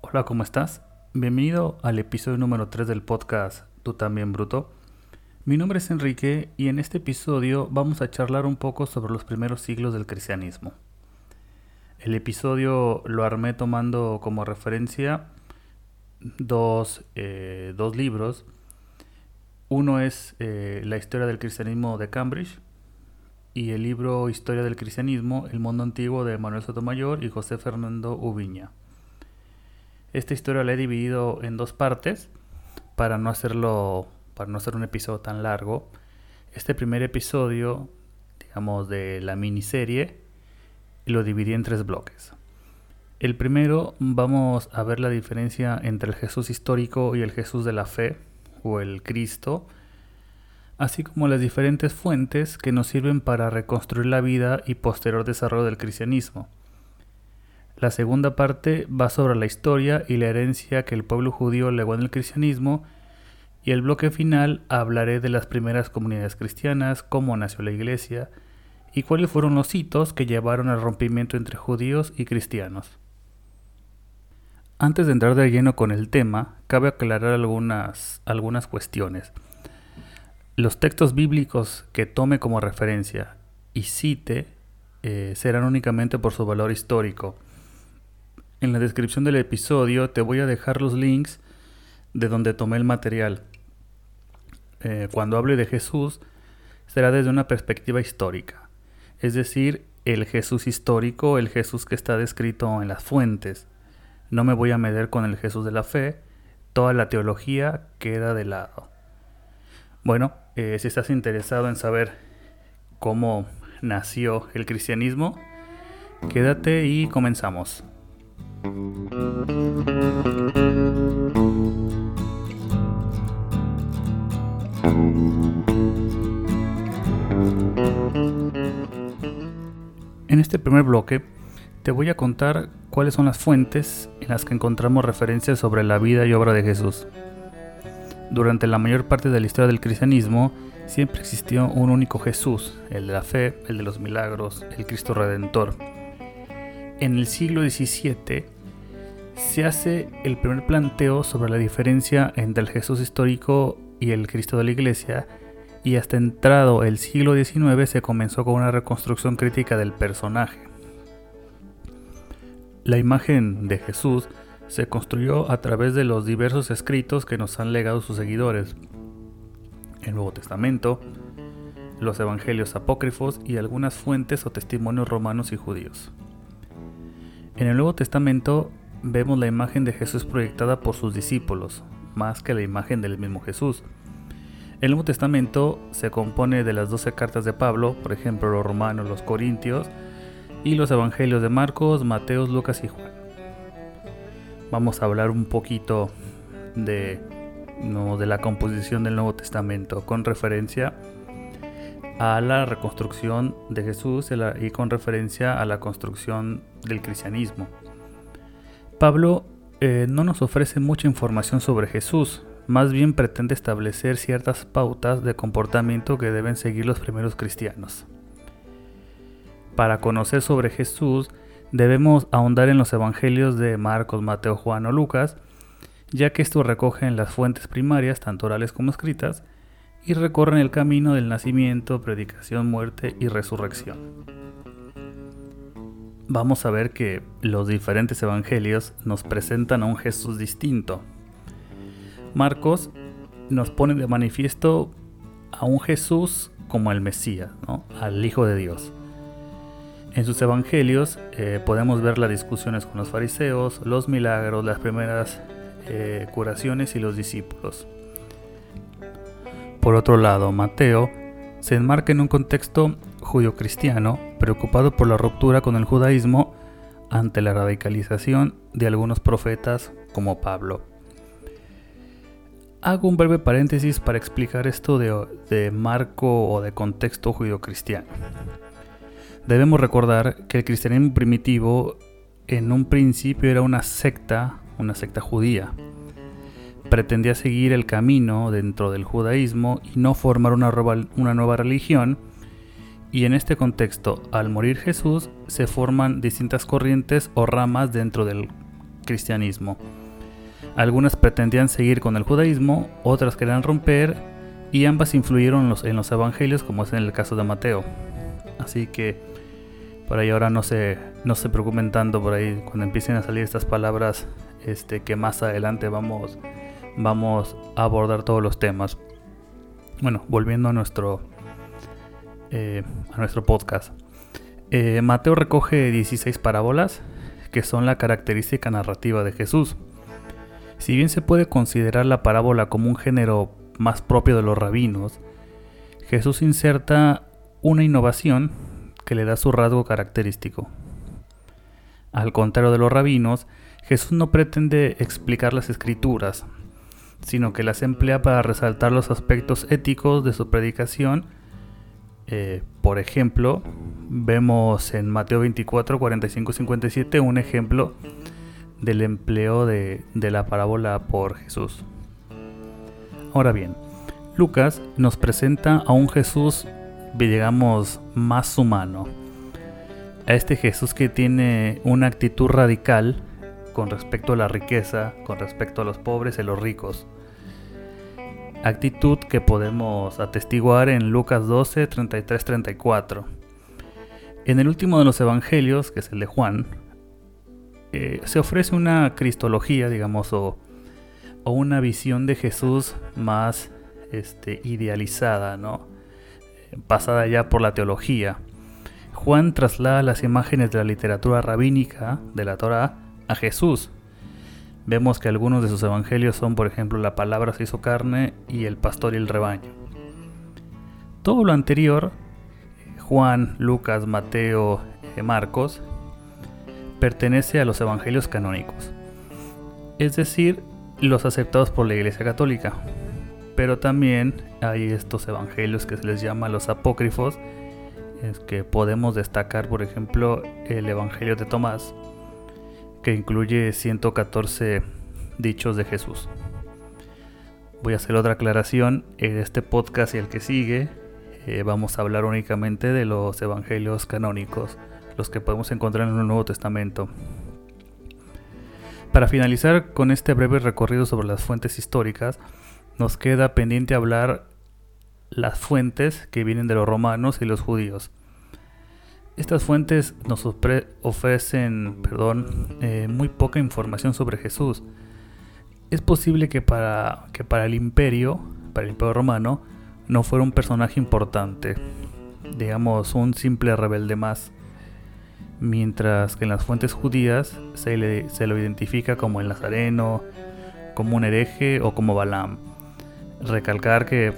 Hola, ¿cómo estás? Bienvenido al episodio número 3 del podcast Tú también, Bruto. Mi nombre es Enrique y en este episodio vamos a charlar un poco sobre los primeros siglos del cristianismo. El episodio lo armé tomando como referencia dos, eh, dos libros. Uno es eh, La historia del cristianismo de Cambridge y el libro Historia del cristianismo, El mundo antiguo de Manuel Sotomayor y José Fernando Ubiña. Esta historia la he dividido en dos partes para no hacerlo para no hacer un episodio tan largo. Este primer episodio, digamos, de la miniserie, lo dividí en tres bloques. El primero vamos a ver la diferencia entre el Jesús histórico y el Jesús de la fe, o el Cristo, así como las diferentes fuentes que nos sirven para reconstruir la vida y posterior desarrollo del cristianismo. La segunda parte va sobre la historia y la herencia que el pueblo judío legó en el cristianismo y el bloque final hablaré de las primeras comunidades cristianas, cómo nació la iglesia y cuáles fueron los hitos que llevaron al rompimiento entre judíos y cristianos. Antes de entrar de lleno con el tema, cabe aclarar algunas, algunas cuestiones. Los textos bíblicos que tome como referencia y cite eh, serán únicamente por su valor histórico. En la descripción del episodio te voy a dejar los links de donde tomé el material. Eh, cuando hable de Jesús, será desde una perspectiva histórica, es decir, el Jesús histórico, el Jesús que está descrito en las fuentes. No me voy a meter con el Jesús de la fe, toda la teología queda de lado. Bueno, eh, si estás interesado en saber cómo nació el cristianismo, quédate y comenzamos. En este primer bloque te voy a contar cuáles son las fuentes en las que encontramos referencias sobre la vida y obra de Jesús. Durante la mayor parte de la historia del cristianismo siempre existió un único Jesús, el de la fe, el de los milagros, el Cristo Redentor. En el siglo XVII se hace el primer planteo sobre la diferencia entre el Jesús histórico y el Cristo de la Iglesia, y hasta entrado el siglo XIX se comenzó con una reconstrucción crítica del personaje. La imagen de Jesús se construyó a través de los diversos escritos que nos han legado sus seguidores, el Nuevo Testamento, los Evangelios apócrifos y algunas fuentes o testimonios romanos y judíos. En el Nuevo Testamento vemos la imagen de Jesús proyectada por sus discípulos, más que la imagen del mismo Jesús. El Nuevo Testamento se compone de las 12 cartas de Pablo, por ejemplo los romanos, los corintios, y los evangelios de Marcos, Mateos, Lucas y Juan. Vamos a hablar un poquito de, de la composición del Nuevo Testamento con referencia a la reconstrucción de Jesús y con referencia a la construcción del cristianismo. Pablo eh, no nos ofrece mucha información sobre Jesús, más bien pretende establecer ciertas pautas de comportamiento que deben seguir los primeros cristianos. Para conocer sobre Jesús, debemos ahondar en los evangelios de Marcos, Mateo, Juan o Lucas, ya que estos recogen las fuentes primarias, tanto orales como escritas, y recorren el camino del nacimiento, predicación, muerte y resurrección. Vamos a ver que los diferentes evangelios nos presentan a un Jesús distinto. Marcos nos pone de manifiesto a un Jesús como el Mesías, al Hijo de Dios. En sus evangelios eh, podemos ver las discusiones con los fariseos, los milagros, las primeras eh, curaciones y los discípulos. Por otro lado, Mateo se enmarca en un contexto judío-cristiano preocupado por la ruptura con el judaísmo ante la radicalización de algunos profetas como Pablo. Hago un breve paréntesis para explicar esto de, de marco o de contexto judío-cristiano. Debemos recordar que el cristianismo primitivo en un principio era una secta, una secta judía. pretendía seguir el camino dentro del judaísmo y no formar una, nueva religión. Y en este contexto, al morir Jesús, se forman distintas corrientes o ramas dentro del cristianismo. Algunas pretendían seguir con el judaísmo, otras querían romper, y ambas influyeron en los evangelios, como es en el caso de Mateo. Así que por ahí ahora no se, no se preocupen tanto por ahí cuando empiecen a salir estas palabras este, que más adelante vamos, vamos a abordar todos los temas. Bueno, volviendo a nuestro, eh, a nuestro podcast. Eh, Mateo recoge 16 parábolas que son la característica narrativa de Jesús. Si bien se puede considerar la parábola como un género más propio de los rabinos, Jesús inserta una innovación que le da su rasgo característico. Al contrario de los rabinos, Jesús no pretende explicar las escrituras, sino que las emplea para resaltar los aspectos éticos de su predicación. Eh, por ejemplo, vemos en Mateo 24, 45 57 un ejemplo del empleo de, de la parábola por Jesús. Ahora bien, Lucas nos presenta a un Jesús, digamos, más humano. A este Jesús que tiene una actitud radical con respecto a la riqueza, con respecto a los pobres y los ricos. Actitud que podemos atestiguar en Lucas 12, 33, 34. En el último de los evangelios, que es el de Juan, eh, se ofrece una cristología, digamos, o, una visión de Jesús más este, idealizada, ¿no? Pasada ya por la teología. Juan traslada las imágenes de la literatura rabínica de la Torah a Jesús. Vemos que algunos de sus evangelios son, por ejemplo, la palabra se hizo carne y el pastor y el rebaño. Todo lo anterior, Juan, Lucas, Mateo, eh, Marcos, pertenece a los evangelios canónicos, es decir, los aceptados por la Iglesia Católica. Pero también hay estos evangelios que se les llama los apócrifos, que podemos destacar, por ejemplo, el Evangelio de Tomás, que incluye 114 dichos de Jesús. Voy a hacer otra aclaración en este podcast y el que sigue. Eh, vamos a hablar únicamente de los evangelios canónicos, los que podemos encontrar en el Nuevo Testamento. Para finalizar con este breve recorrido sobre las fuentes históricas, nos queda pendiente hablar las fuentes que vienen de los romanos y los judíos. Estas fuentes nos ofrecen perdón, eh, muy poca información sobre Jesús. Es posible que para, que para el imperio, para el imperio romano, no fuera un personaje importante, digamos un simple rebelde más, mientras que en las fuentes judías se, se lo identifica como el nazareno, como un hereje o como Balaam. Recalcar que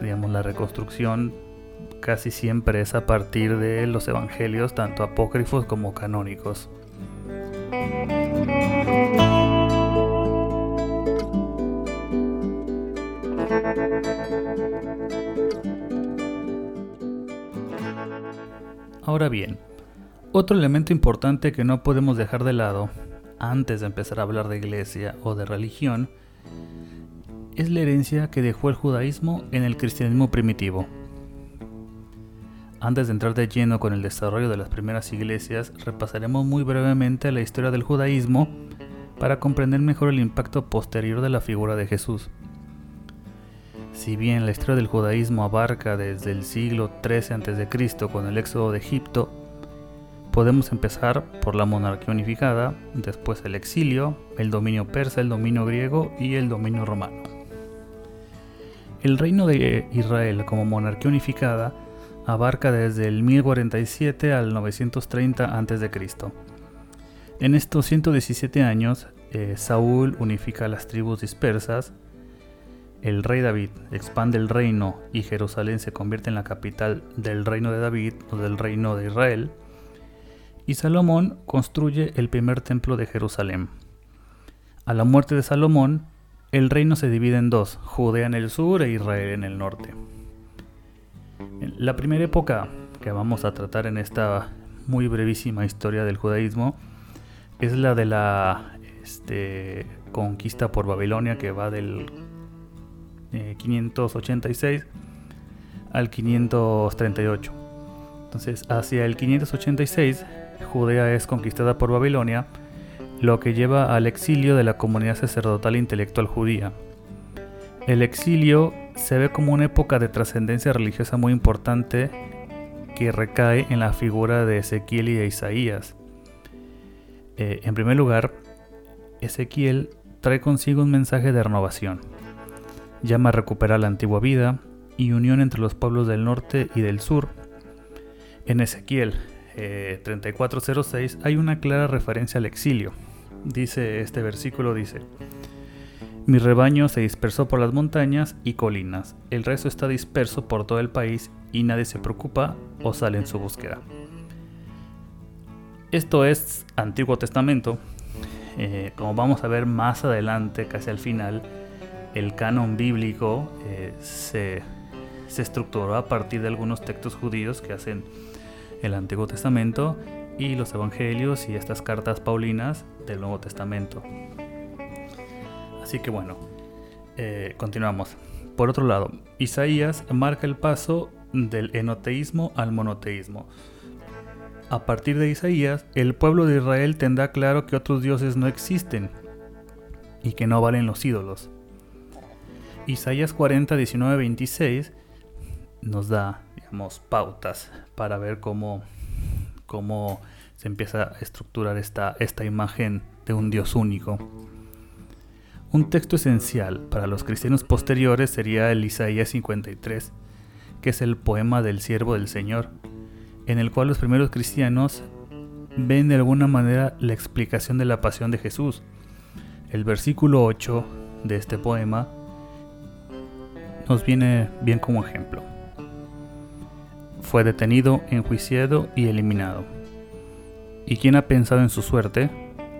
digamos, la reconstrucción casi siempre es a partir de los evangelios, tanto apócrifos como canónicos. Ahora bien, otro elemento importante que no podemos dejar de lado antes de empezar a hablar de iglesia o de religión es la herencia que dejó el judaísmo en el cristianismo primitivo. Antes de entrar de lleno con el desarrollo de las primeras iglesias, repasaremos muy brevemente la historia del judaísmo para comprender mejor el impacto posterior de la figura de Jesús. Si bien la historia del judaísmo abarca desde el siglo XIII a.C. con el éxodo de Egipto, podemos empezar por la monarquía unificada, después el exilio, el dominio persa, el dominio griego y el dominio romano. El reino de Israel como monarquía unificada abarca desde el 1047 al 930 a.C. En estos 117 años, eh, Saúl unifica las tribus dispersas, el rey David expande el reino y Jerusalén se convierte en la capital del reino de David o del reino de Israel, y Salomón construye el primer templo de Jerusalén. A la muerte de Salomón, el reino se divide en dos, Judea en el sur e Israel en el norte. La primera época que vamos a tratar en esta muy brevísima historia del judaísmo es la de la este, conquista por Babilonia que va del 586 eh, al 538. Entonces, hacia el 586, Judea es conquistada por Babilonia, lo que lleva al exilio de la comunidad sacerdotal intelectual judía. El exilio se ve como una época de trascendencia religiosa muy importante que recae en la figura de Ezequiel y de Isaías. Eh, en primer lugar, Ezequiel trae consigo un mensaje de renovación. Llama a recuperar la antigua vida y unión entre los pueblos del norte y del sur. En Ezequiel 3406 eh, hay una clara referencia al exilio. Dice este versículo dice: Mi rebaño se dispersó por las montañas y colinas. El resto está disperso por todo el país y nadie se preocupa o sale en su búsqueda. Esto es Antiguo Testamento. Eh, como vamos a ver más adelante, casi al final, el canon bíblico eh, se, se estructuró a partir de algunos textos judíos que hacen el Antiguo Testamento y los Evangelios y estas cartas paulinas del Nuevo Testamento. Así que bueno, eh, continuamos. Por otro lado, Isaías marca el paso del enoteísmo al monoteísmo. A partir de Isaías, el pueblo de Israel tendrá claro que otros dioses no existen y que no valen los ídolos. Isaías 40, 19, 26 nos da, digamos, pautas para ver cómo, cómo se empieza a estructurar esta, esta imagen de un Dios único. Un texto esencial para los cristianos posteriores sería el Isaías 53, que es el poema del siervo del Señor, en el cual los primeros cristianos ven de alguna manera la explicación de la pasión de Jesús. El versículo 8 de este poema nos viene bien como ejemplo. Fue detenido, enjuiciado y eliminado. ¿Y quién ha pensado en su suerte?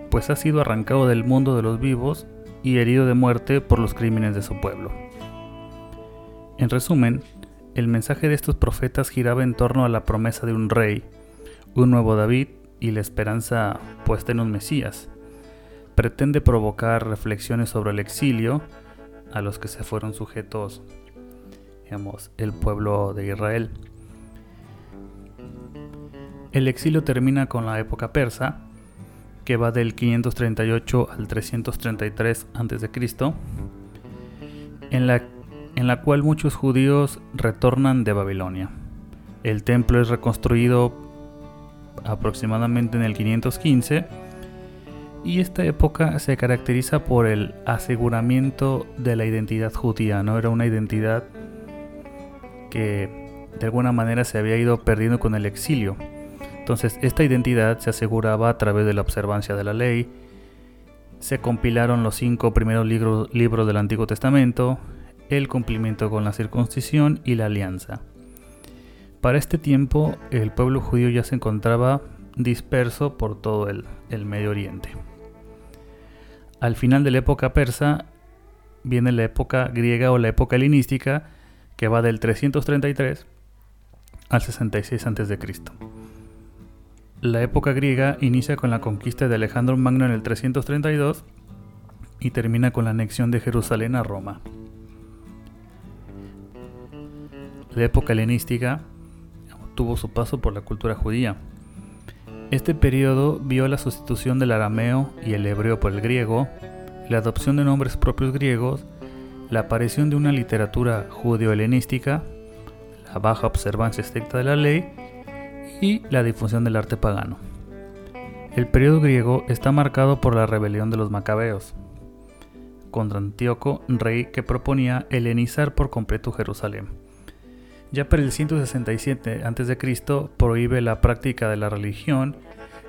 Pues ha sido arrancado del mundo de los vivos y herido de muerte por los crímenes de su pueblo. En resumen, el mensaje de estos profetas giraba en torno a la promesa de un rey, un nuevo David y la esperanza puesta en un Mesías. Pretende provocar reflexiones sobre el exilio a los que se fueron sujetos, digamos, el pueblo de Israel. El exilio termina con la época persa, que va del 538 al 333 a.C., en la en la cual muchos judíos retornan de Babilonia. El templo es reconstruido aproximadamente en el 515 y esta época se caracteriza por el aseguramiento de la identidad judía, no era una identidad que de alguna manera se había ido perdiendo con el exilio. Entonces esta identidad se aseguraba a través de la observancia de la ley, se compilaron los cinco primeros libros, del Antiguo Testamento, el cumplimiento con la circuncisión y la alianza. Para este tiempo el pueblo judío ya se encontraba disperso por todo el, Medio Oriente. Al final de la época persa viene la época griega o la época helenística que va del 333 al 66 a.C. La época griega inicia con la conquista de Alejandro Magno en el 332 y termina con la anexión de Jerusalén a Roma. La época helenística tuvo su paso por la cultura judía. Este periodo vio la sustitución del arameo y el hebreo por el griego, la adopción de nombres propios griegos, la aparición de una literatura judeo-helenística, la baja observancia estricta de la ley y la difusión del arte pagano. El periodo griego está marcado por la rebelión de los macabeos contra Antíoco, rey que proponía helenizar por completo Jerusalén. Ya para el 167 a.C. prohíbe la práctica de la religión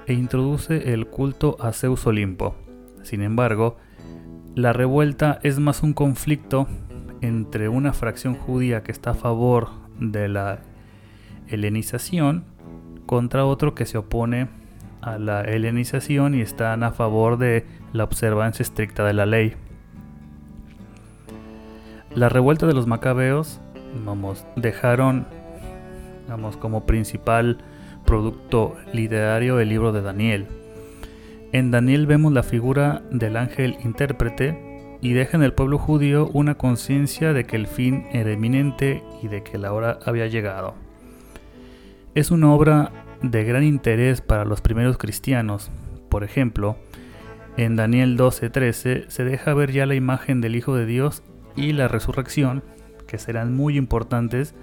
e introduce el culto a Zeus Olimpo. Sin embargo, la revuelta es más un conflicto entre una fracción judía que está a favor de la helenización contra otro que se opone a la helenización y están a favor de la observancia estricta de la ley. La revuelta de los macabeos vamos, dejaron como principal producto literario el libro de Daniel. En Daniel vemos la figura del ángel intérprete y deja en el pueblo judío una conciencia de que el fin era inminente y de que la hora había llegado. Es una obra de gran interés para los primeros cristianos. Por ejemplo, en Daniel 12:13 se deja ver ya la imagen del Hijo de Dios y la resurrección, que serán muy importantes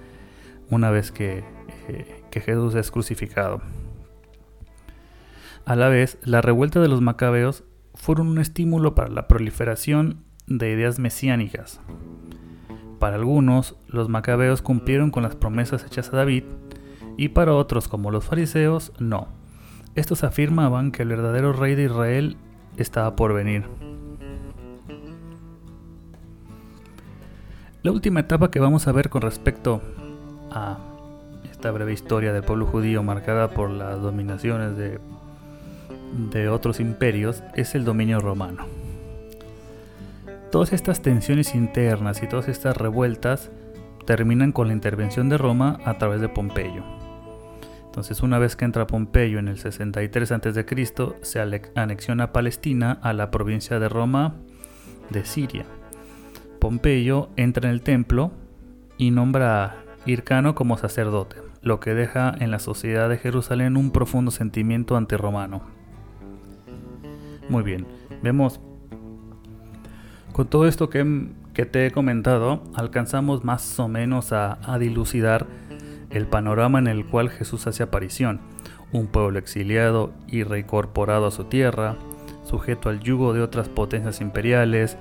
una vez que, eh, que Jesús es crucificado. A la vez, la revuelta de los macabeos fueron un estímulo para la proliferación de ideas mesiánicas. Para algunos, los macabeos cumplieron con las promesas hechas a David, y para otros, como los fariseos, no. Estos afirmaban que el verdadero rey de Israel estaba por venir. La última etapa que vamos a ver con respecto a esta breve historia del pueblo judío marcada por las dominaciones de, otros imperios es el dominio romano. Todas estas tensiones internas y todas estas revueltas terminan con la intervención de Roma a través de Pompeyo. Entonces, una vez que entra Pompeyo en el 63 a.C., se anexiona Palestina a la provincia de Roma de Siria. Pompeyo entra en el templo y nombra a Hircano como sacerdote, lo que deja en la sociedad de Jerusalén un profundo sentimiento antirromano. Muy bien, vemos con todo esto que, te he comentado, alcanzamos más o menos a, dilucidar el panorama en el cual Jesús hace aparición. Un pueblo exiliado y reincorporado a su tierra, sujeto al yugo de otras potencias imperiales,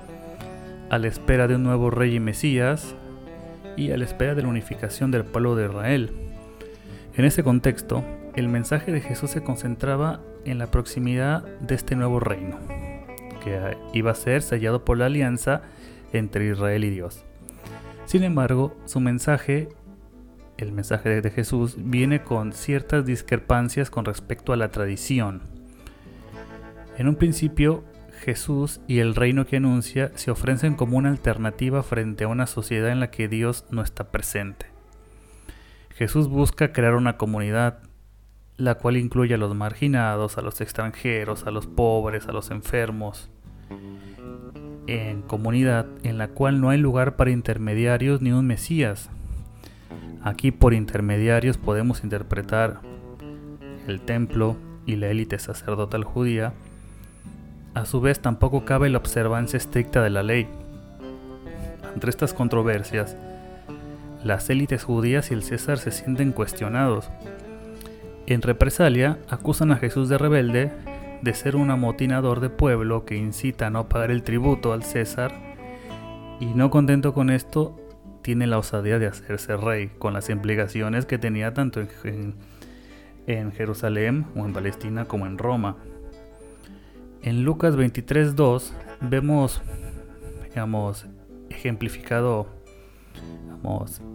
a la espera de un nuevo rey y Mesías, y a la espera de la unificación del pueblo de Israel. En ese contexto, el mensaje de Jesús se concentraba en la proximidad de este nuevo reino que iba a ser sellado por la alianza entre Israel y Dios. Sin embargo, su mensaje, el mensaje de Jesús, viene con ciertas discrepancias con respecto a la tradición. En un principio, Jesús y el reino que anuncia se ofrecen como una alternativa frente a una sociedad en la que Dios no está presente. Jesús busca crear una comunidad, la cual incluye a los marginados, a los extranjeros, a los pobres, a los enfermos, en comunidad en la cual no hay lugar para intermediarios ni un Mesías. Aquí por intermediarios podemos interpretar el templo y la élite sacerdotal judía. A su vez tampoco cabe la observancia estricta de la ley. Entre estas controversias, las élites judías y el César se sienten cuestionados. En represalia, acusan a Jesús de rebelde de ser un amotinador de pueblo que incita a no pagar el tributo al César y no contento con esto, tiene la osadía de hacerse rey, con las implicaciones que tenía tanto en, Jerusalén o en Palestina como en Roma. En Lucas 23.2 vemos, digamos, ejemplificado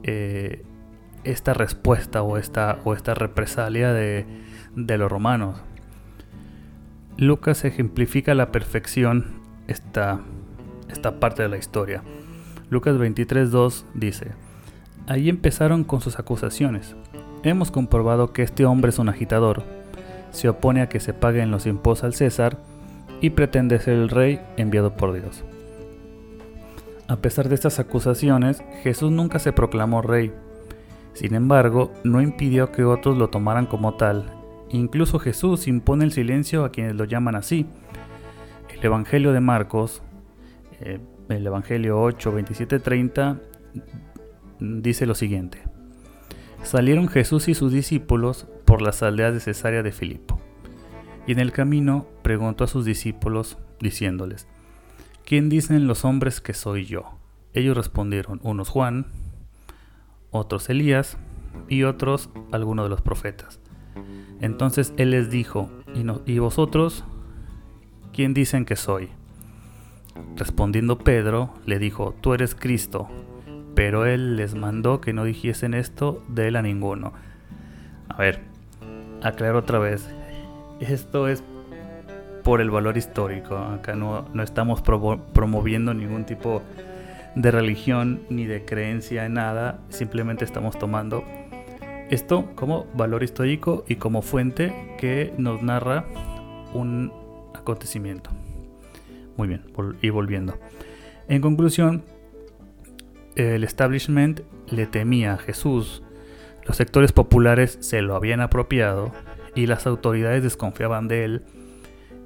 eh, esta respuesta o esta, o esta represalia de, de los romanos. Lucas ejemplifica a la perfección esta, esta parte de la historia. Lucas 23.2 dice, Ahí empezaron con sus acusaciones. Hemos comprobado que este hombre es un agitador, se opone a que se paguen los impuestos al César y pretende ser el rey enviado por Dios. A pesar de estas acusaciones, Jesús nunca se proclamó rey. Sin embargo, no impidió que otros lo tomaran como tal Incluso Jesús impone el silencio a quienes lo llaman así. El Evangelio de Marcos, eh, el Evangelio 8, 27, 30, dice lo siguiente. Salieron Jesús y sus discípulos por las aldeas de Cesarea de Filipo. Y en el camino preguntó a sus discípulos, diciéndoles, ¿quién dicen los hombres que soy yo? Ellos respondieron, unos Juan, otros Elías y otros algunos de los profetas. Entonces él les dijo, ¿y, vosotros quién dicen que soy? Respondiendo Pedro, le dijo, tú eres Cristo. Pero él les mandó que no dijesen esto de él a ninguno. A ver, aclaro otra vez. Esto es por el valor histórico. Acá no, no estamos promoviendo ningún tipo de religión ni de creencia en nada. Simplemente estamos tomando esto como valor histórico y como fuente que nos narra un acontecimiento. Muy bien, y volviendo. En conclusión, el establishment le temía a Jesús, los sectores populares se lo habían apropiado y las autoridades desconfiaban de él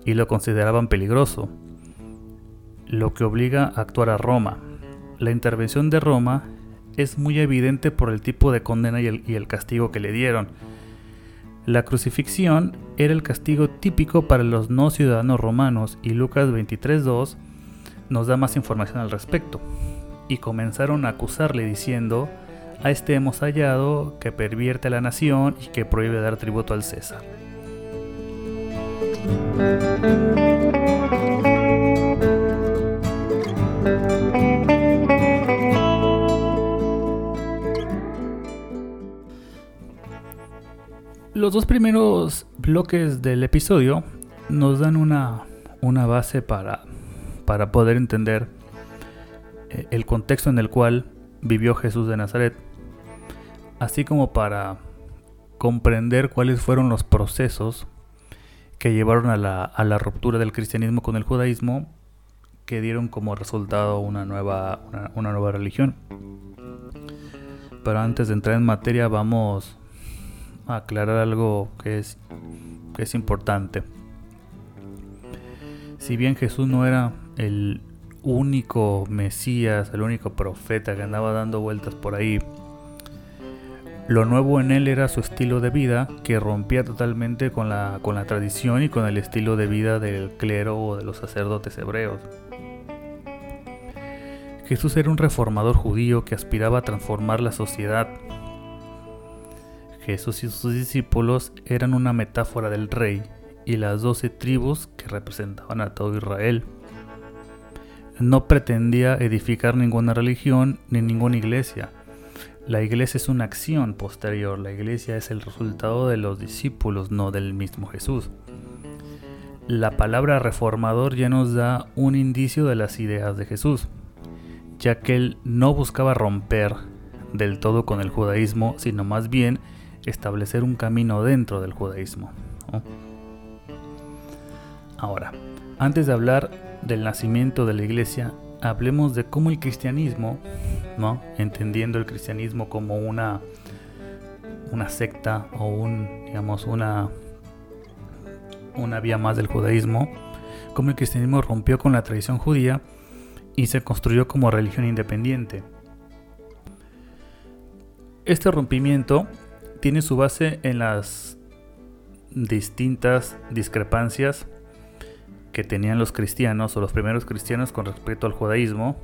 y lo consideraban peligroso, lo que obliga a actuar a Roma. La intervención de Roma es muy evidente por el tipo de condena y el, castigo que le dieron. La crucifixión era el castigo típico para los no ciudadanos romanos y Lucas 23.2 nos da más información al respecto. Y comenzaron a acusarle diciendo, a este hemos hallado que pervierte a la nación y que prohíbe dar tributo al César. Los dos primeros bloques del episodio nos dan una, una base para, para poder entender eh, el contexto en el cual vivió Jesús de Nazaret, así como para comprender cuáles fueron los procesos que llevaron a la, a la ruptura del cristianismo con el judaísmo, que dieron como resultado una nueva, una, nueva religión. Pero antes de entrar en materia vamos aclarar algo que es, que es importante. Si bien Jesús no era el único Mesías, el único profeta que andaba dando vueltas por ahí. Lo nuevo en él era su estilo de vida que rompía totalmente con la, con la tradición y con el estilo de vida del clero o de los sacerdotes hebreos. Jesús era un reformador judío que aspiraba a transformar la sociedad. Jesús y sus discípulos eran una metáfora del rey y las doce tribus que representaban a todo Israel no pretendía edificar ninguna religión ni ninguna iglesia. La iglesia es una acción posterior, la iglesia es el resultado de los discípulos, no del mismo Jesús. La palabra reformador ya nos da un indicio de las ideas de Jesús, ya que él no buscaba romper del todo con el judaísmo, sino más bien establecer un camino dentro del judaísmo. Ahora, antes de hablar del nacimiento de la iglesia, hablemos de cómo el cristianismo, ¿no? entendiendo el cristianismo como una, una secta o un, digamos, una, una vía más del judaísmo, cómo el cristianismo rompió con la tradición judía y se construyó como religión independiente. Este rompimiento tiene su base en las distintas discrepancias que tenían los cristianos o los primeros cristianos con respecto al judaísmo,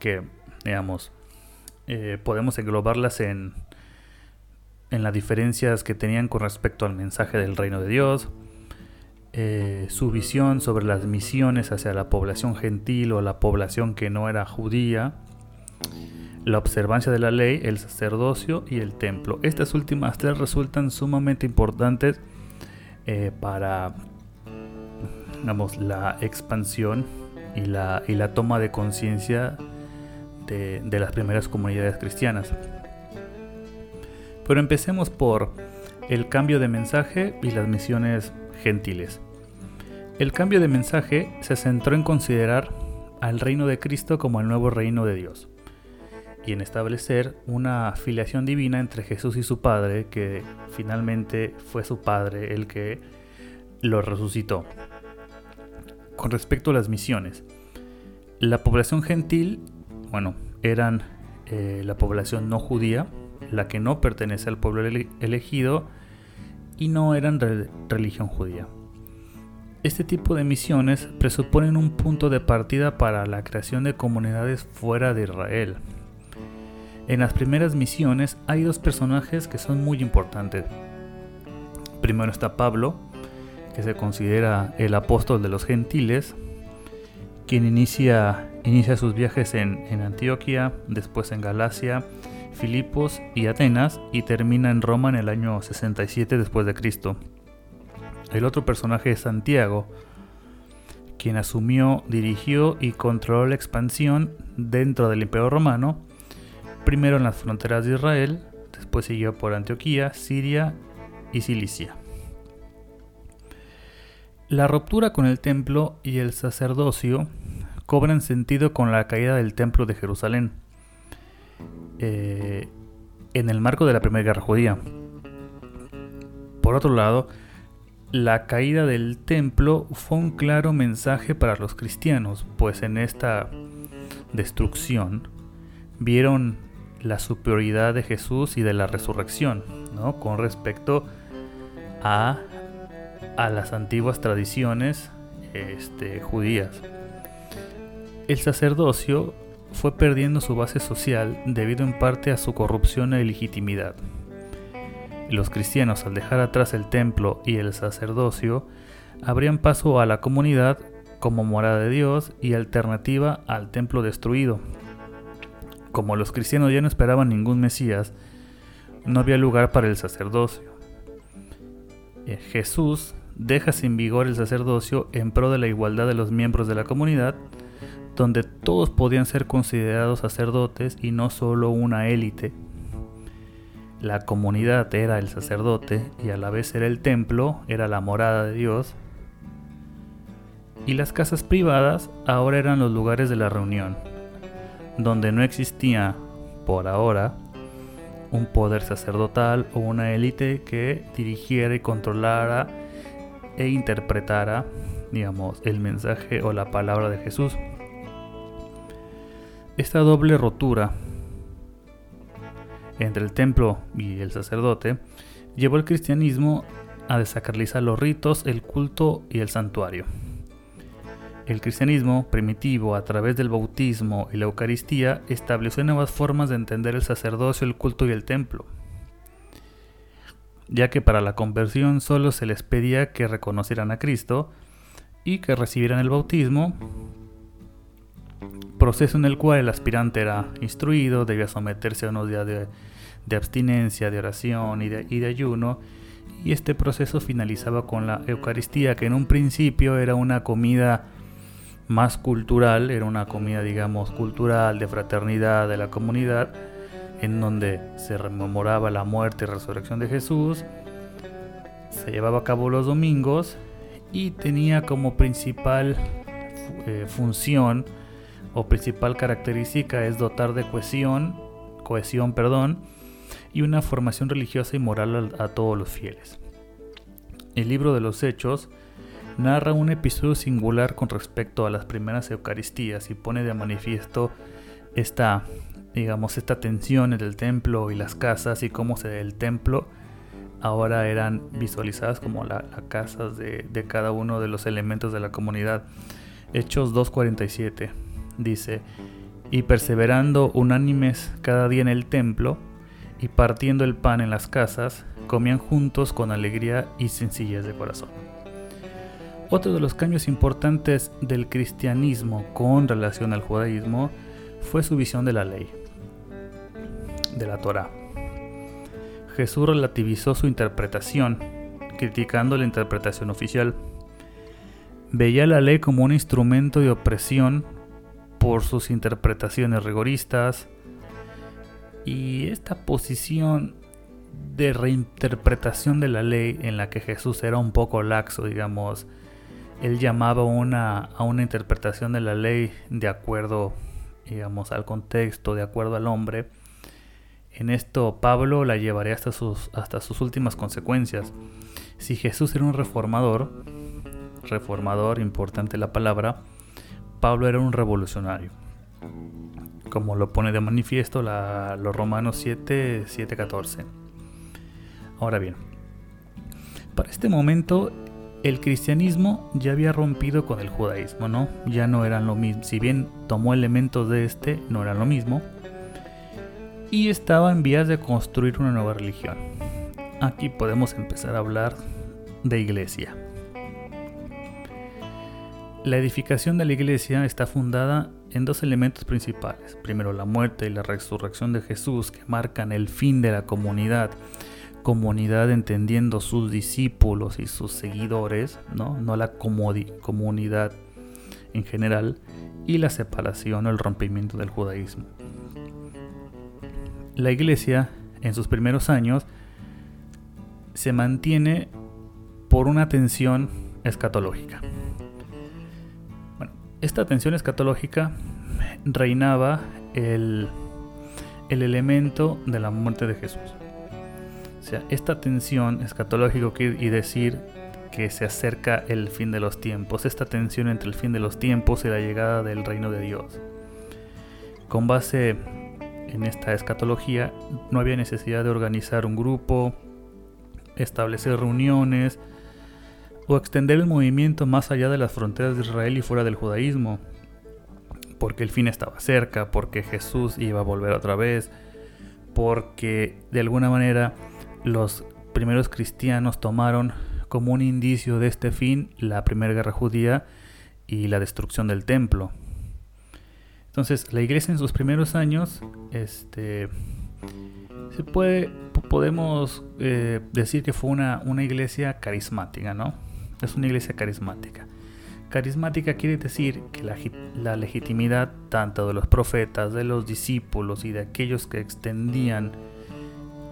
que, digamos, eh, podemos englobarlas en, en las diferencias que tenían con respecto al mensaje del reino de Dios, eh, su visión sobre las misiones hacia la población gentil o la población que no era judía, la observancia de la ley, el sacerdocio y el templo. Estas últimas tres resultan sumamente importantes eh, para la expansión y la, y la toma de conciencia de, de las primeras comunidades cristianas. Pero empecemos por el cambio de mensaje y las misiones gentiles. El cambio de mensaje se centró en considerar al reino de Cristo como el nuevo reino de Dios y en establecer una filiación divina entre Jesús y su Padre, que finalmente fue su Padre el que lo resucitó. Con respecto a las misiones, la población gentil, bueno, eran eh, la población no judía, la que no pertenece al pueblo elegido y no eran religión judía. Este tipo de misiones presuponen un punto de partida para la creación de comunidades fuera de Israel. En las primeras misiones hay dos personajes que son muy importantes. Primero está Pablo, que se considera el apóstol de los gentiles, quien inicia, sus viajes en, en Antioquia, después en Galacia, Filipos y Atenas y termina en Roma en el año 67 después de Cristo. El otro personaje es Santiago, quien asumió, dirigió y controló la expansión dentro del Imperio Romano, primero en las fronteras de Israel, después siguió por Antioquía, Siria y Cilicia. La ruptura con el templo y el sacerdocio cobran sentido con la caída del templo de Jerusalén eh, en el marco de la Primera Guerra Judía. Por otro lado, la caída del templo fue un claro mensaje para los cristianos, pues en esta destrucción vieron la superioridad de Jesús y de la resurrección, ¿no? con respecto a, a las antiguas tradiciones este, judías. El sacerdocio fue perdiendo su base social debido en parte a su corrupción e ilegitimidad. Los cristianos, al dejar atrás el templo y el sacerdocio, abrían paso a la comunidad como morada de Dios y alternativa al templo destruido. Como los cristianos ya no esperaban ningún Mesías, no había lugar para el sacerdocio. Eh, Jesús deja sin vigor el sacerdocio en pro de la igualdad de los miembros de la comunidad, donde todos podían ser considerados sacerdotes y no solo una élite la comunidad era el sacerdote y a la vez era el templo, era la morada de Dios. Y las casas privadas ahora eran los lugares de la reunión, donde no existía, por ahora, un poder sacerdotal o una élite que dirigiera y controlara e interpretara, digamos, el mensaje o la palabra de Jesús. Esta doble rotura entre el templo y el sacerdote, llevó el cristianismo a desacralizar los ritos, el culto y el santuario. El cristianismo primitivo, a través del bautismo y la Eucaristía, estableció nuevas formas de entender el sacerdocio, el culto y el templo, ya que para la conversión solo se les pedía que reconocieran a Cristo y que recibieran el bautismo, proceso en el cual el aspirante era instruido, debía someterse a unos días de, abstinencia, de oración y de, y de ayuno, y este proceso finalizaba con la Eucaristía, que en un principio era una comida más cultural, era una comida, digamos, cultural, de fraternidad de la comunidad, en donde se rememoraba la muerte y resurrección de Jesús, se llevaba a cabo los domingos y tenía como principal eh, función o principal característica es dotar de cohesión, cohesión, perdón, y una formación religiosa y moral a, a todos los fieles. El libro de los Hechos narra un episodio singular con respecto a las primeras Eucaristías y pone de manifiesto esta, digamos, esta tensión entre el templo y las casas y cómo se, el templo ahora eran visualizadas como las casas de, de cada uno de los elementos de la comunidad. Hechos 2.47 dice, y perseverando unánimes cada día en el templo, y partiendo el pan en las casas, comían juntos con alegría y sencillez de corazón. Otro de los cambios importantes del cristianismo con relación al judaísmo fue su visión de la ley, de la Torah. Jesús relativizó su interpretación, criticando la interpretación oficial. Veía la ley como un instrumento de opresión por sus interpretaciones rigoristas y esta posición de reinterpretación de la ley en la que Jesús era un poco laxo, digamos, él llamaba a una interpretación de la ley de acuerdo, digamos, al contexto, de acuerdo al hombre. En esto Pablo la llevaría hasta sus, últimas consecuencias. Si Jesús era un reformador, reformador, importante la palabra, Pablo era un revolucionario. Como lo pone de manifiesto los Romanos 7, 7, 14. Ahora bien, para este momento el cristianismo ya había rompido con el judaísmo, ¿no? Ya no eran lo mismo. Si bien tomó elementos de este, no eran lo mismo. Y estaba en vías de construir una nueva religión. Aquí podemos empezar a hablar de iglesia. La edificación de la iglesia está fundada en dos elementos principales. Primero, la muerte y la resurrección de Jesús que marcan el fin de la comunidad. Comunidad entendiendo sus discípulos y sus seguidores, no, no la comunidad en general. Y la separación o el rompimiento del judaísmo. La iglesia, en sus primeros años, se mantiene por una tensión escatológica. Esta tensión escatológica reinaba el, el elemento de la muerte de Jesús. Sea, esta tensión escatológica y decir que se acerca el fin de los tiempos, esta tensión entre el fin de los tiempos y la llegada del reino de Dios. Con base en esta escatología, no había necesidad de organizar un grupo, establecer reuniones o extender el movimiento más allá de las fronteras de Israel y fuera del judaísmo, porque el fin estaba cerca, porque Jesús iba a volver otra vez, porque de alguna manera los primeros cristianos tomaron como un indicio de este fin la primera guerra judía y la destrucción del templo. Entonces, la iglesia en sus primeros años, este, se puede, podemos eh, decir que fue una, una iglesia carismática, ¿no? Es una iglesia carismática. Carismática quiere decir que la, la, legitimidad tanto de los profetas, de los discípulos y de aquellos que extendían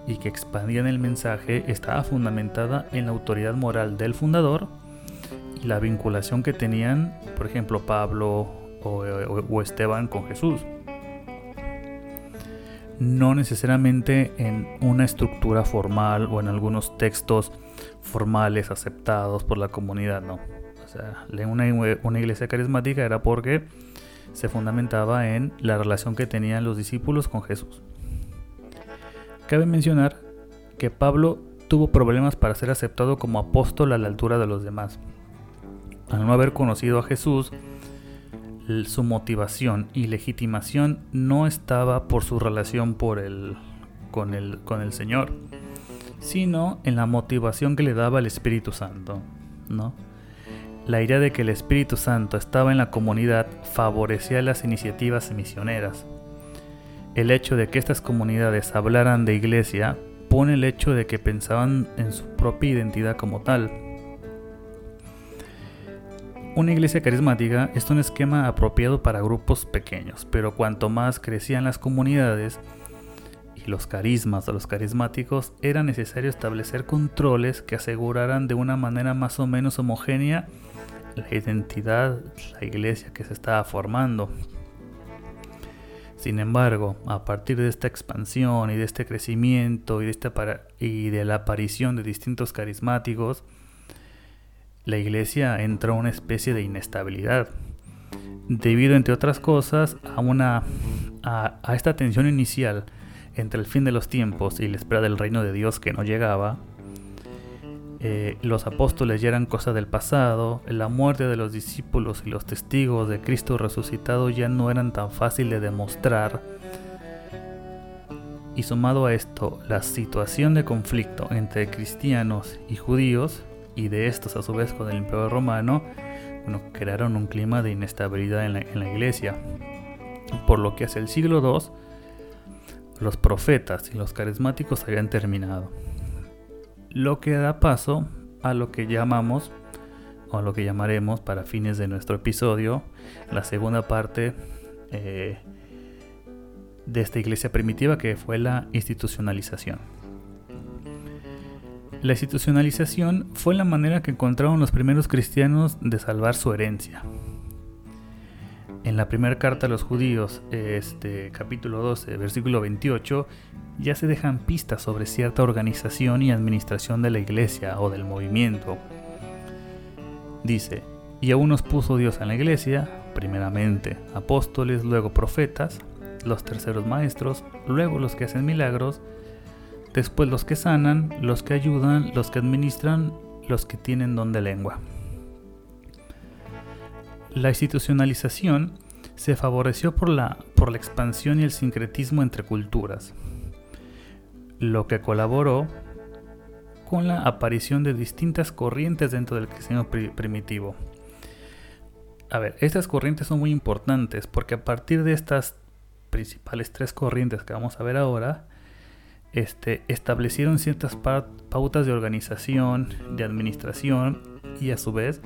y que expandían el mensaje estaba fundamentada en la autoridad moral del fundador y la vinculación que tenían, por ejemplo, Pablo o, Esteban con Jesús. No necesariamente en una estructura formal o en algunos textos formales aceptados por la comunidad, no. O sea, una, una iglesia carismática era porque se fundamentaba en la relación que tenían los discípulos con Jesús. Cabe mencionar que Pablo tuvo problemas para ser aceptado como apóstol a la altura de los demás. Al no haber conocido a Jesús, su motivación y legitimación no estaba por su relación con, el, con el Señor, sino en la motivación que le daba el Espíritu Santo. ¿no? La idea de que el Espíritu Santo estaba en la comunidad favorecía las iniciativas misioneras. El hecho de que estas comunidades hablaran de iglesia pone el hecho de que pensaban en su propia identidad como tal. Una iglesia carismática es un esquema apropiado para grupos pequeños, pero cuanto más crecían las comunidades y los carismas de los carismáticos, era necesario establecer controles que aseguraran de una manera más o menos homogénea la identidad, la iglesia que se estaba formando. Sin embargo, a partir de esta expansión y de este crecimiento y de, la aparición de distintos carismáticos, la iglesia entró a una especie de inestabilidad, debido entre otras cosas a, a esta tensión inicial entre el fin de los tiempos y la espera del reino de Dios que no llegaba, eh, los apóstoles ya eran cosa del pasado, la muerte de los discípulos y los testigos de Cristo resucitado ya no eran tan fácil de demostrar. Y sumado a esto, la situación de conflicto entre cristianos y judíos, y de estos a su vez con el imperio romano, bueno, crearon un clima de inestabilidad en la, en la iglesia. Por lo que hacia el siglo II, los profetas y los carismáticos habían terminado lo que da paso a lo que llamamos o a lo que llamaremos para fines de nuestro episodio la segunda parte eh, de esta iglesia primitiva que fue la institucionalización. La institucionalización fue la manera que encontraron los primeros cristianos de salvar su herencia. En la primera carta a los judíos, este capítulo 12, versículo 28, ya se dejan pistas sobre cierta organización y administración de la iglesia o del movimiento. Dice, y aún nos puso Dios en la iglesia, primeramente apóstoles, luego profetas, los terceros maestros, luego los que hacen milagros, después los que sanan, los que ayudan, los que administran, los que tienen don de lengua. La institucionalización se favoreció por la, por la expansión y el sincretismo entre culturas, lo que colaboró con la aparición de distintas corrientes dentro del cristianismo primitivo. A ver, estas corrientes son muy importantes porque a partir de estas principales tres corrientes que vamos a ver ahora, este, establecieron ciertas pautas de organización, de administración y a su vez,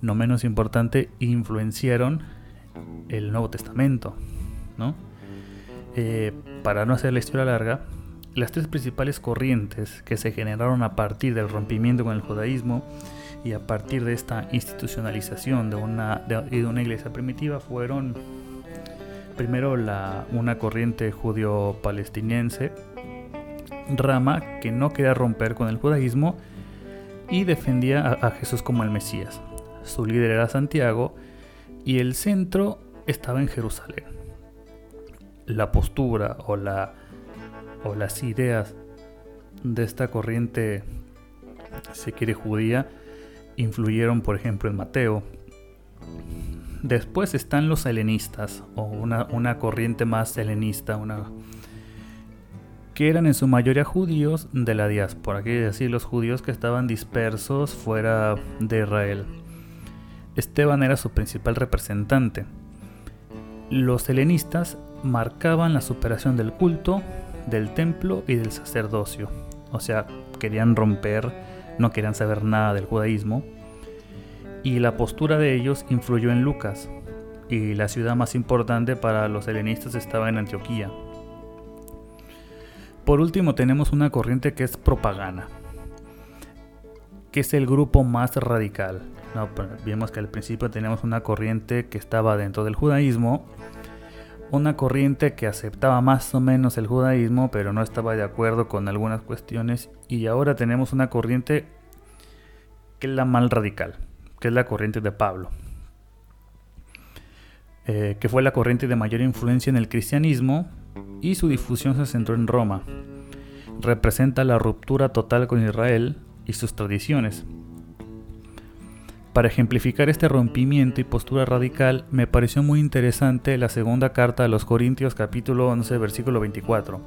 no menos importante, influenciaron el Nuevo Testamento. ¿no? Eh, para no hacer la historia larga, las tres principales corrientes que se generaron a partir del rompimiento con el judaísmo Y a partir de esta institucionalización de una, de, una iglesia primitiva fueron primero una corriente judío-palestinense, rama que no quería romper con el judaísmo y defendía a Jesús como el Mesías. Su líder era Santiago y el centro estaba en Jerusalén. La postura o, la, o las ideas de esta corriente, si quiere judía, influyeron por ejemplo en Mateo. Después están los helenistas, o una, una corriente más helenista, una, que eran en su mayoría judíos de la diáspora, quiere decir los judíos que estaban dispersos fuera de Israel. Esteban era su principal representante. Los helenistas marcaban la superación del culto, del templo y del sacerdocio. O sea, querían romper, no querían saber nada del judaísmo. Y la postura de ellos influyó en Lucas. Y la ciudad más importante para los helenistas estaba en Antioquía. Por último tenemos una corriente que es propaganda, que es el grupo más radical. Vimos que al principio tenemos una corriente que estaba dentro del judaísmo, una corriente que aceptaba más o menos el judaísmo, pero no estaba de acuerdo con algunas cuestiones, y ahora tenemos una corriente que es la mal radical, que es la corriente de Pablo, eh, que fue la corriente de mayor influencia en el cristianismo y su difusión se centró en Roma. Representa la ruptura total con Israel y sus tradiciones para ejemplificar este rompimiento y postura radical, me pareció muy interesante la segunda carta a los Corintios capítulo 11 versículo 24.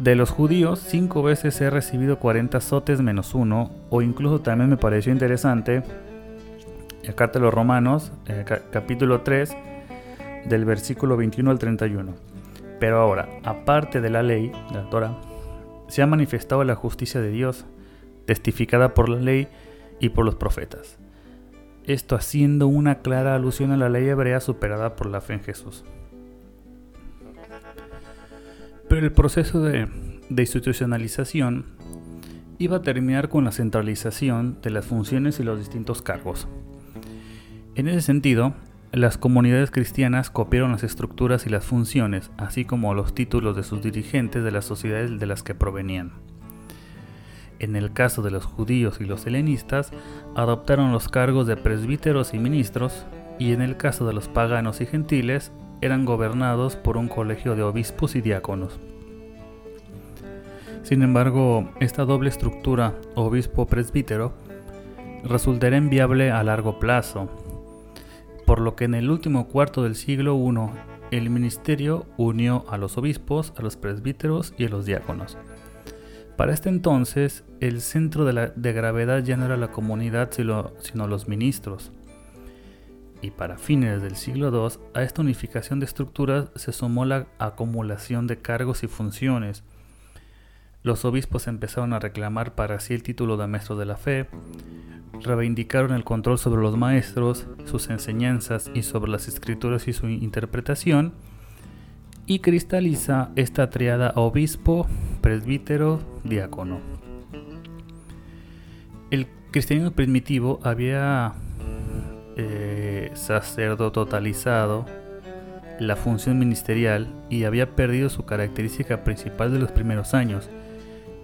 De los judíos, cinco veces he recibido 40 azotes menos uno, o incluso también me pareció interesante, la carta a los romanos, eh, capítulo 3, del versículo 21 al 31. Pero ahora, aparte de la ley, la Torah, se ha manifestado la justicia de Dios, testificada por la ley, y por los profetas. Esto haciendo una clara alusión a la ley hebrea superada por la fe en Jesús. Pero el proceso de, institucionalización iba a terminar con la centralización de las funciones y los distintos cargos. En ese sentido, las comunidades cristianas copiaron las estructuras y las funciones, así como los títulos de sus dirigentes de las sociedades de las que provenían. En el caso de los judíos y los helenistas, adoptaron los cargos de presbíteros y ministros, y en el caso de los paganos y gentiles, eran gobernados por un colegio de obispos y diáconos. Sin embargo, esta doble estructura obispo-presbítero resultará inviable a largo plazo, por lo que en el último cuarto del siglo I el ministerio unió a los obispos, a los presbíteros y a los diáconos. Para este entonces, el centro de, gravedad ya no era la comunidad, sino, los ministros. Y para fines del siglo II, a esta unificación de estructuras se sumó la acumulación de cargos y funciones. Los obispos empezaron a reclamar para sí el título de maestro de la fe, reivindicaron el control sobre los maestros, sus enseñanzas y sobre las escrituras y su interpretación, y cristaliza esta triada obispo, presbítero, diácono. El cristianismo primitivo había eh, sacerdotalizado la función ministerial y había perdido su característica principal de los primeros años,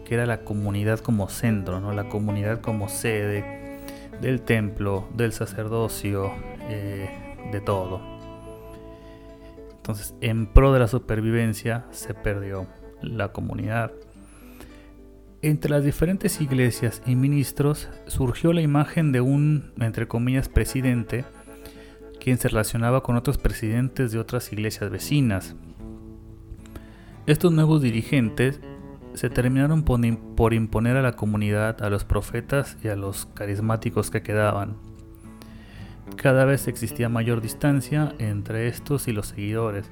que era la comunidad como centro, ¿no? la comunidad como sede del templo, del sacerdocio, eh, de todo. Entonces, en pro de la supervivencia, se perdió la comunidad. Entre las diferentes iglesias y ministros surgió la imagen de un, entre comillas, presidente, quien se relacionaba con otros presidentes de otras iglesias vecinas. Estos nuevos dirigentes se terminaron por imponer a la comunidad, a los profetas y a los carismáticos que quedaban. Cada vez existía mayor distancia entre estos y los seguidores.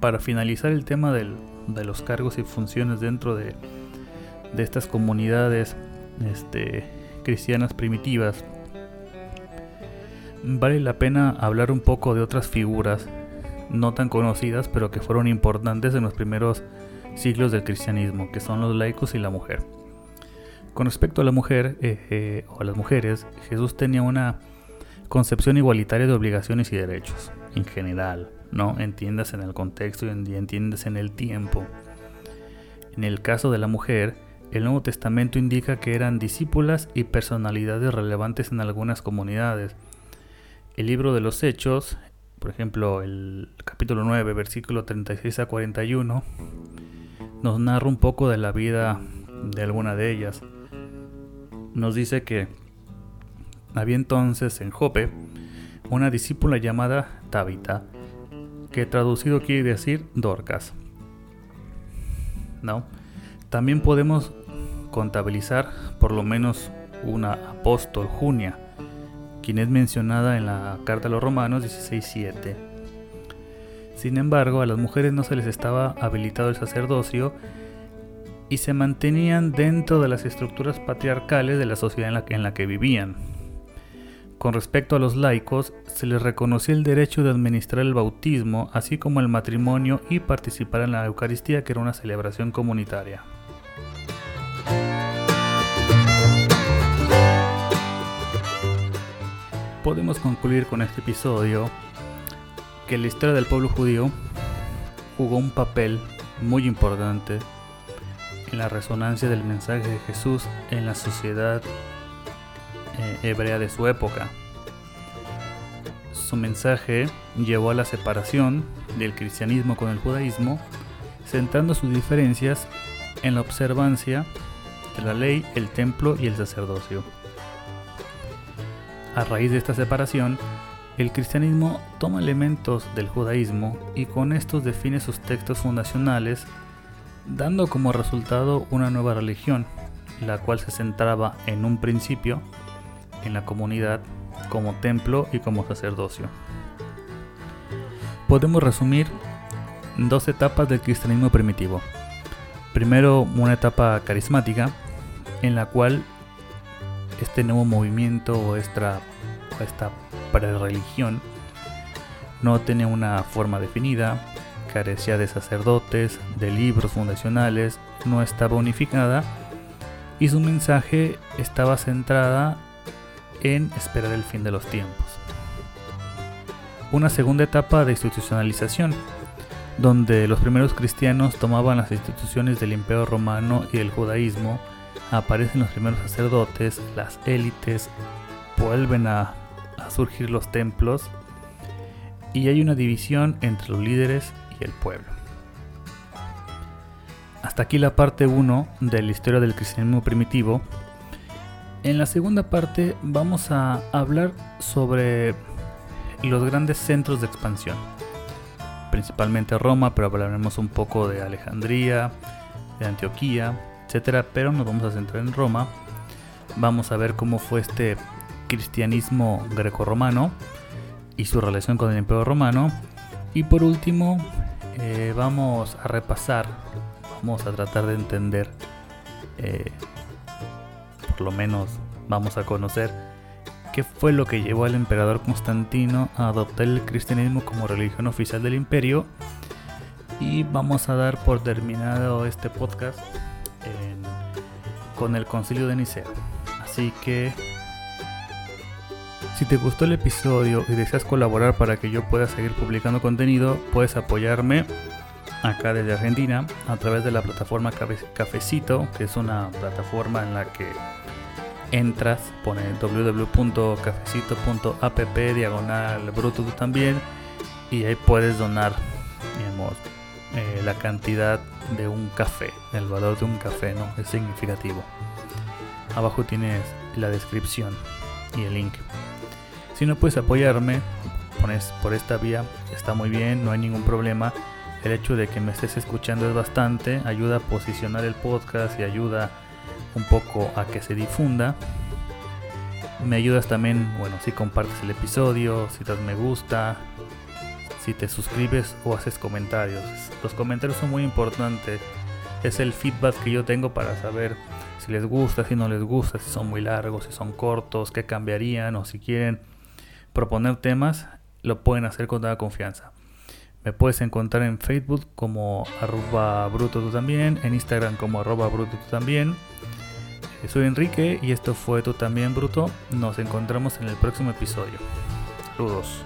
Para finalizar el tema de los cargos y funciones dentro de, estas comunidades este, cristianas primitivas, vale la pena hablar un poco de otras figuras no tan conocidas, pero que fueron importantes en los primeros siglos del cristianismo, que son los laicos y la mujer. Con respecto a la mujer eh, eh, o a las mujeres, Jesús tenía una concepción igualitaria de obligaciones y derechos, en general, ¿no? Entiendas en el contexto y entiendas en el tiempo. En el caso de la mujer, el Nuevo Testamento indica que eran discípulas y personalidades relevantes en algunas comunidades. El libro de los Hechos, por ejemplo, el capítulo 9, versículo 36 a 41, nos narra un poco de la vida de alguna de ellas nos dice que había entonces en Jope una discípula llamada Tabita, que traducido quiere decir Dorcas. También podemos contabilizar por lo menos una apóstol, Junia, quien es mencionada en la carta a los Romanos 16:7. Sin embargo, a las mujeres no se les estaba habilitado el sacerdocio y se mantenían dentro de las estructuras patriarcales de la sociedad en la que vivían. Con respecto a los laicos, se les reconocía el derecho de administrar el bautismo, así como el matrimonio y participar en la Eucaristía, que era una celebración comunitaria. Podemos concluir con este episodio que la historia del pueblo judío jugó un papel muy importante en la resonancia del mensaje de Jesús en la sociedad hebrea de su época. Su mensaje llevó a la separación del cristianismo con el judaísmo, centrando sus diferencias en la observancia de la ley, el templo y el sacerdocio. A raíz de esta separación, el cristianismo toma elementos del judaísmo y con estos define sus textos fundacionales dando como resultado una nueva religión, la cual se centraba en un principio en la comunidad como templo y como sacerdocio. Podemos resumir dos etapas del cristianismo primitivo. Primero, una etapa carismática, en la cual este nuevo movimiento o esta, esta pre-religión no tenía una forma definida, carecía de sacerdotes, de libros fundacionales, no estaba unificada y su mensaje estaba centrada en esperar el fin de los tiempos. Una segunda etapa de institucionalización, donde los primeros cristianos tomaban las instituciones del imperio romano y del judaísmo, aparecen los primeros sacerdotes, las élites, vuelven a, a surgir los templos y hay una división entre los líderes el pueblo. Hasta aquí la parte 1 de la historia del cristianismo primitivo. En la segunda parte vamos a hablar sobre los grandes centros de expansión, principalmente Roma, pero hablaremos un poco de Alejandría, de Antioquía, etcétera, pero nos vamos a centrar en Roma. Vamos a ver cómo fue este cristianismo grecorromano y su relación con el Imperio Romano. Y por último, eh, vamos a repasar, vamos a tratar de entender, eh, por lo menos vamos a conocer qué fue lo que llevó al emperador Constantino a adoptar el cristianismo como religión oficial del imperio. Y vamos a dar por terminado este podcast con el concilio de Nicea. Así que si te gustó el episodio y deseas colaborar para que yo pueda seguir publicando contenido, puedes apoyarme acá desde Argentina a través de la plataforma Cafecito, que es una plataforma en la que entras, pones www.cafecito.app diagonal bruto también y ahí puedes donar, digamos, eh, la cantidad de un café, el valor de un café, ¿no? Es significativo. Abajo tienes la descripción y el link. Si no puedes apoyarme pones por esta vía, está muy bien, no hay ningún problema. El hecho de que me estés escuchando es bastante, ayuda a posicionar el podcast y ayuda un poco a que se difunda. Me ayudas también, bueno, si compartes el episodio, si das me gusta, si te suscribes o haces comentarios. Los comentarios son muy importantes. Es el feedback que yo tengo para saber si les gusta, si no les gusta, si son muy largos, si son cortos, qué cambiarían o si quieren proponer temas, lo pueden hacer con toda confianza. Me puedes encontrar en Facebook como arroba bruto tú también, en Instagram como arroba bruto tú también. Soy Enrique y esto fue Tú también Bruto. Nos encontramos en el próximo episodio. Saludos.